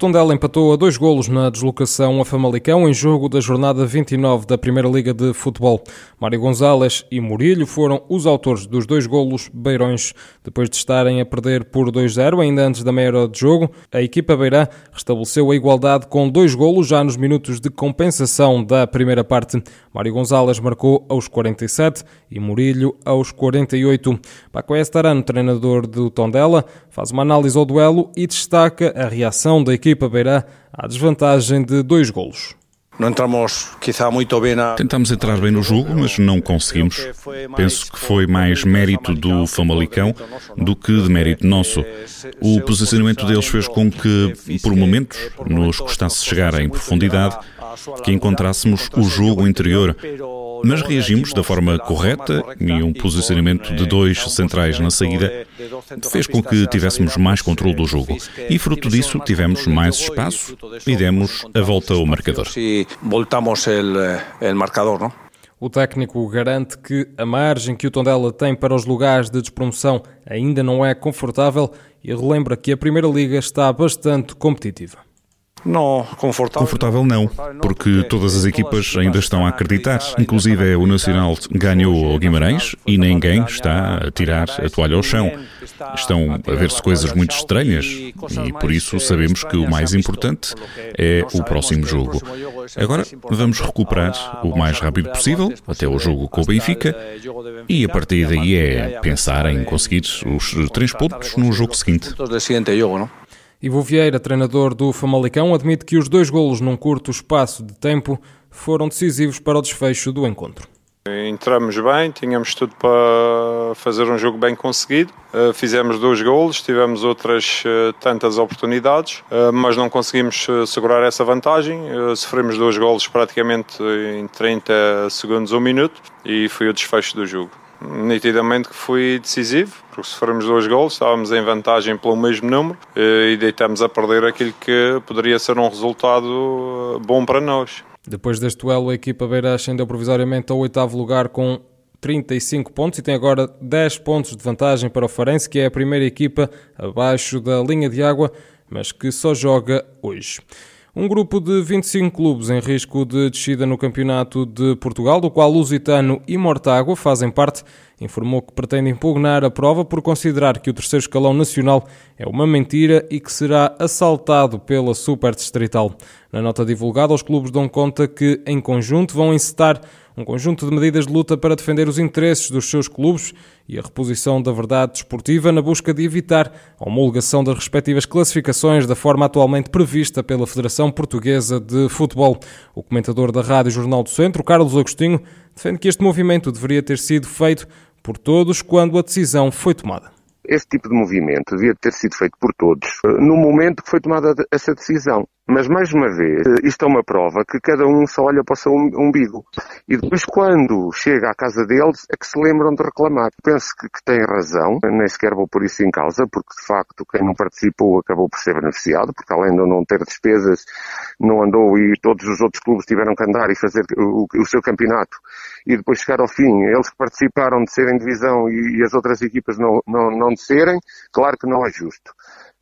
Tondela empatou a dois golos na deslocação a Famalicão em jogo da jornada 29 da Primeira Liga de Futebol. Mário Gonzalez e Murilho foram os autores dos dois golos beirões. Depois de estarem a perder por 2-0 ainda antes da meia hora de jogo, a equipa beirã restabeleceu a igualdade com dois golos já nos minutos de compensação da primeira parte. Mário Gonzalez marcou aos 47 e Murilho aos 48. Paco Estarano, treinador do Tondela, faz uma análise ao duelo e destaca a reação da equipa beirã à desvantagem de dois golos. Não entramos, quizá, muito bem na... Tentamos entrar bem no jogo, mas não conseguimos. Penso que foi mais mérito do Famalicão do que de mérito nosso. O posicionamento deles fez com que, por momentos, nos custasse chegar em profundidade, que encontrássemos o jogo interior mas reagimos da forma correta e um posicionamento de dois centrais na saída fez com que tivéssemos mais controle do jogo. E fruto disso tivemos mais espaço e demos a volta ao marcador. Voltamos o marcador, não? O técnico garante que a margem que o Tondela tem para os lugares de despromoção ainda não é confortável e relembra que a Primeira Liga está bastante competitiva. Não, confortável. Confortável não, porque todas as equipas ainda estão a acreditar. Inclusive o Nacional ganhou ao Guimarães e ninguém está a tirar a toalha ao chão. Estão a ver-se coisas muito estranhas e por isso sabemos que o mais importante é o próximo jogo. Agora vamos recuperar o mais rápido possível até o jogo com o Benfica e a partir daí é pensar em conseguir os três pontos no jogo seguinte. Ivo Vieira, treinador do Famalicão, admite que os dois golos num curto espaço de tempo foram decisivos para o desfecho do encontro. Entramos bem, tínhamos tudo para fazer um jogo bem conseguido. Eh, fizemos dois golos, tivemos outras eh, tantas oportunidades, eh, mas não conseguimos segurar essa vantagem. Sofremos dois golos praticamente em 30 segundos, um minuto, e foi o desfecho do jogo nitidamente que foi decisivo, porque se formos dois gols, estávamos em vantagem pelo mesmo número eh, e deitamos a perder aquilo que poderia ser um resultado eh, bom para nós. Depois deste duelo, a equipa Beira ascendeu provisoriamente ao oitavo lugar com 35 pontos e tem agora 10 pontos de vantagem para o Farense, que é a primeira equipa abaixo da linha de água, mas que só joga hoje. Um grupo de 25 clubes em risco de descida no Campeonato de Portugal, do qual Lusitano e Mortágua fazem parte, informou que pretende impugnar a prova por considerar que o terceiro escalão nacional é uma mentira e que será assaltado pela Super Distrital. Na nota divulgada, os clubes dão conta que, em conjunto, vão encetar um conjunto de medidas de luta para defender os interesses dos seus clubes e a reposição da verdade desportiva na busca de evitar a homologação das respectivas classificações da forma atualmente prevista pela Federação Portuguesa de Futebol. O comentador da Rádio Jornal do Centro, Carlos Agostinho, defende que este movimento deveria ter sido feito por todos quando a decisão foi tomada. Este tipo de movimento devia ter sido feito por todos no momento que foi tomada essa decisão. Mas, mais uma vez, isto é uma prova que cada um só olha para o seu umbigo. E depois, quando chega à casa deles, é que se lembram de reclamar. Penso que, que têm razão, nem sequer vou por isso em causa, porque, de facto, quem não participou acabou por ser beneficiado, porque além de não ter despesas, não andou e todos os outros clubes tiveram que andar e fazer o, o seu campeonato. E depois chegar ao fim, eles que participaram de serem divisão e, e as outras equipas não, não, não claro que não é justo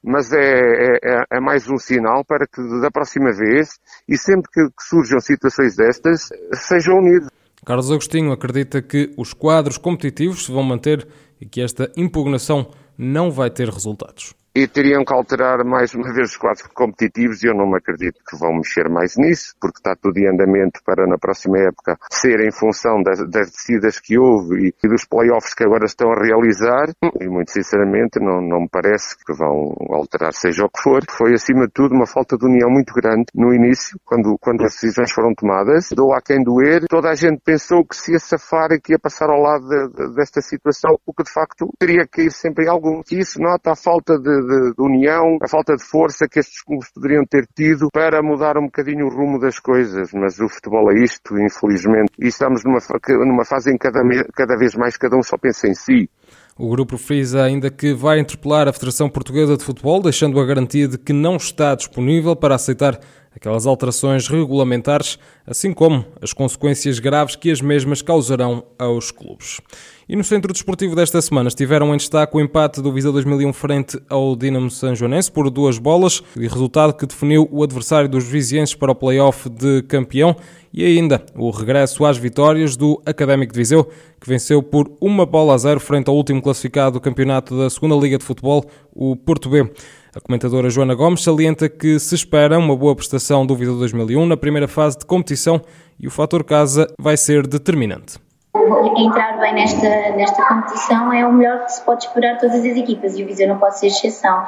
mas é, é, é, é, mais um sinal para que da próxima vez, e sempre que, que surjam situações destas, sejam unidos. Carlos Agostinho acredita que os quadros competitivos se vão manter e que esta impugnação não vai ter resultados e teriam que alterar mais uma vez os quadros competitivos e eu não me acredito que vão mexer mais nisso, porque está tudo em andamento para na próxima época ser em função das, das descidas que houve e, dos playoffs que agora estão a realizar e muito sinceramente não, não me parece que vão alterar seja o que for. Foi acima de tudo uma falta de união muito grande no início, quando, quando as decisões foram tomadas. Dou a quem doer, toda a gente pensou que se ia safar e que ia passar ao lado de, de, desta situação, o que de facto teria que ir sempre em algum. E isso nota a falta de, de, de, união, a falta de força que estes clubes poderiam ter tido para mudar um bocadinho o rumo das coisas. Mas o futebol é isto, infelizmente. E estamos numa, numa fase em que cada, cada vez mais cada um só pensa em si. O grupo frisa ainda que vai interpelar a Federação Portuguesa de Futebol, deixando a garantia de que não está disponível para aceitar aquelas alterações regulamentares, assim como as consequências graves que as mesmas causarão aos clubes. E no centro desportivo desta semana estiveram em destaque o empate do Viseu 2001 frente ao Dinamo Joanense por duas bolas, e resultado que definiu o adversário dos vizienses para o play-off de campeão, e ainda o regresso às vitórias do Académico de Viseu, que venceu por uma bola a zero frente ao último classificado do campeonato da Segunda Liga de Futebol, o Porto B. A comentadora Joana Gomes salienta que se espera uma boa prestação do Viseu 2001 na primeira fase de competição e o fator casa vai ser determinante entrar bem nesta, nesta competição é o melhor que se pode esperar todas as equipas e o Viseu não pode ser exceção.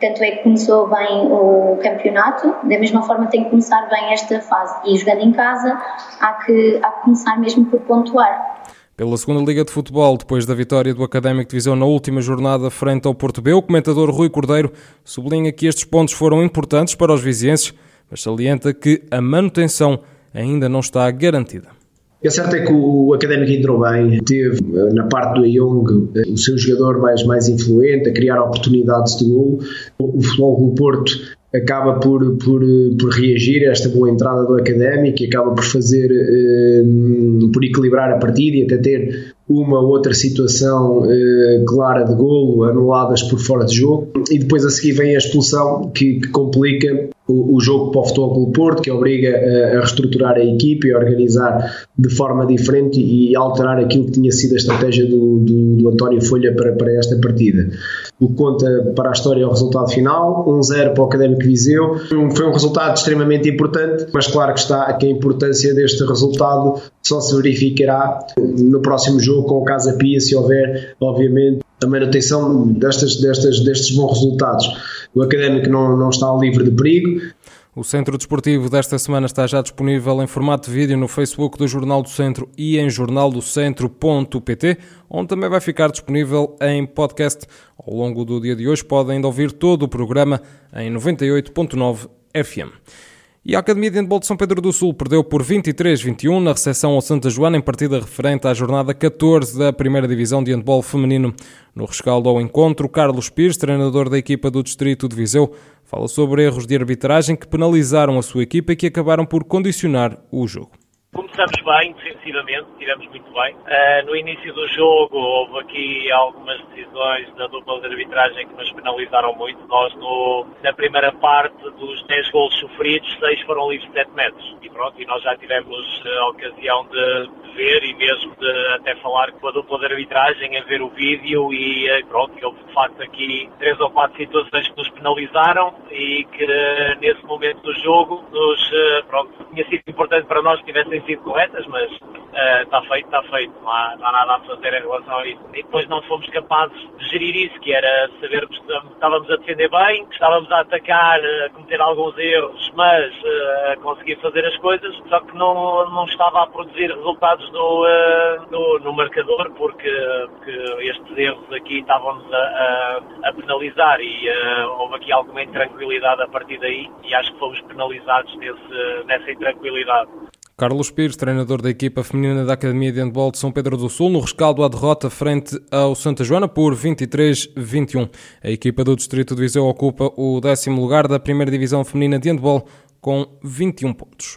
Tanto é que começou bem o campeonato, da mesma forma tem que começar bem esta fase. E jogando em casa, há que, há que começar mesmo por pontuar. Pela segunda Liga de Futebol, depois da vitória do Académico de Viseu na última jornada frente ao Porto B, o comentador Rui Cordeiro sublinha que estes pontos foram importantes para os vizienses, mas salienta que a manutenção ainda não está garantida. É certo é que o Académico entrou bem, teve eh, na parte do Young eh, o seu jogador mais, mais influente, a criar oportunidades de gol. O Futebol do Porto acaba por, por, por reagir a esta boa entrada do Académico e acaba por fazer, eh, por equilibrar a partida e até ter uma outra situação eh, clara de golo anuladas por fora de jogo e depois a seguir vem a expulsão que, que complica o, o, jogo para o Futebol Clube Porto que obriga a, a, reestruturar a equipe e a organizar de forma diferente e alterar aquilo que tinha sido a estratégia do, do, do António Folha para, para esta partida. O que conta para a história é o resultado final, 1-0 para o Académico Viseu. Foi um resultado extremamente importante, mas claro que está que a importância deste resultado só se verificará no próximo jogo com o Casa Pia, se houver, obviamente, a manutenção destas, destas, destes bons resultados. O Académico não, não está livre de perigo. O Centro Desportivo desta semana está já disponível em formato de vídeo no Facebook do Jornal do Centro e em jornaldocentro.pt, onde também vai ficar disponível em podcast. Ao longo do dia de hoje podem ainda ouvir todo o programa em 98.9 FM. E a Academia de Handball de São Pedro do Sul perdeu por 23-21 na recepção ao Santa Joana em partida referente à jornada 14 da primeira divisão de handball feminino. No rescaldo ao encontro, Carlos Pires, treinador da equipa do Distrito de Viseu, fala sobre erros de arbitragem que penalizaram a sua equipa e que acabaram por condicionar o jogo. Começamos bem, defensivamente, tiramos muito bem. Uh, no início do jogo houve aqui algumas decisões da dupla de arbitragem que nos penalizaram muito. Nós, no, na primeira parte dos 10 gols sofridos, 6 foram livres de 7 metros. E pronto, e nós já tivemos a ocasião de, ver e mesmo de até falar com a dupla de arbitragem, a ver o vídeo e eh, pronto, houve de facto aqui três ou quatro situações que nos penalizaram e que nesse momento do jogo nos, pronto, tinha sido importante para nós que tivessem sido corretas, mas está uh, feito, está feito, não há, não há, nada a fazer em relação a isso. E depois não fomos capazes de gerir isso, que era saber que estávamos a defender bem, que estávamos a atacar, a cometer alguns erros, mas uh, a conseguir fazer as coisas, só que não, não estava a produzir resultados no, uh, no, no, marcador, porque, porque, estes erros aqui estavam-nos a, a, a, penalizar e houve aqui alguma intranquilidade a partir daí e acho que fomos penalizados nesse, nessa intranquilidade. Carlos Pires, treinador da equipa feminina da Academia de Handball de São Pedro do Sul, no rescaldo à derrota frente ao Santa Joana por 23-21. A equipa do Distrito de Viseu ocupa o décimo lugar da primeira divisão feminina de handball com 21 pontos.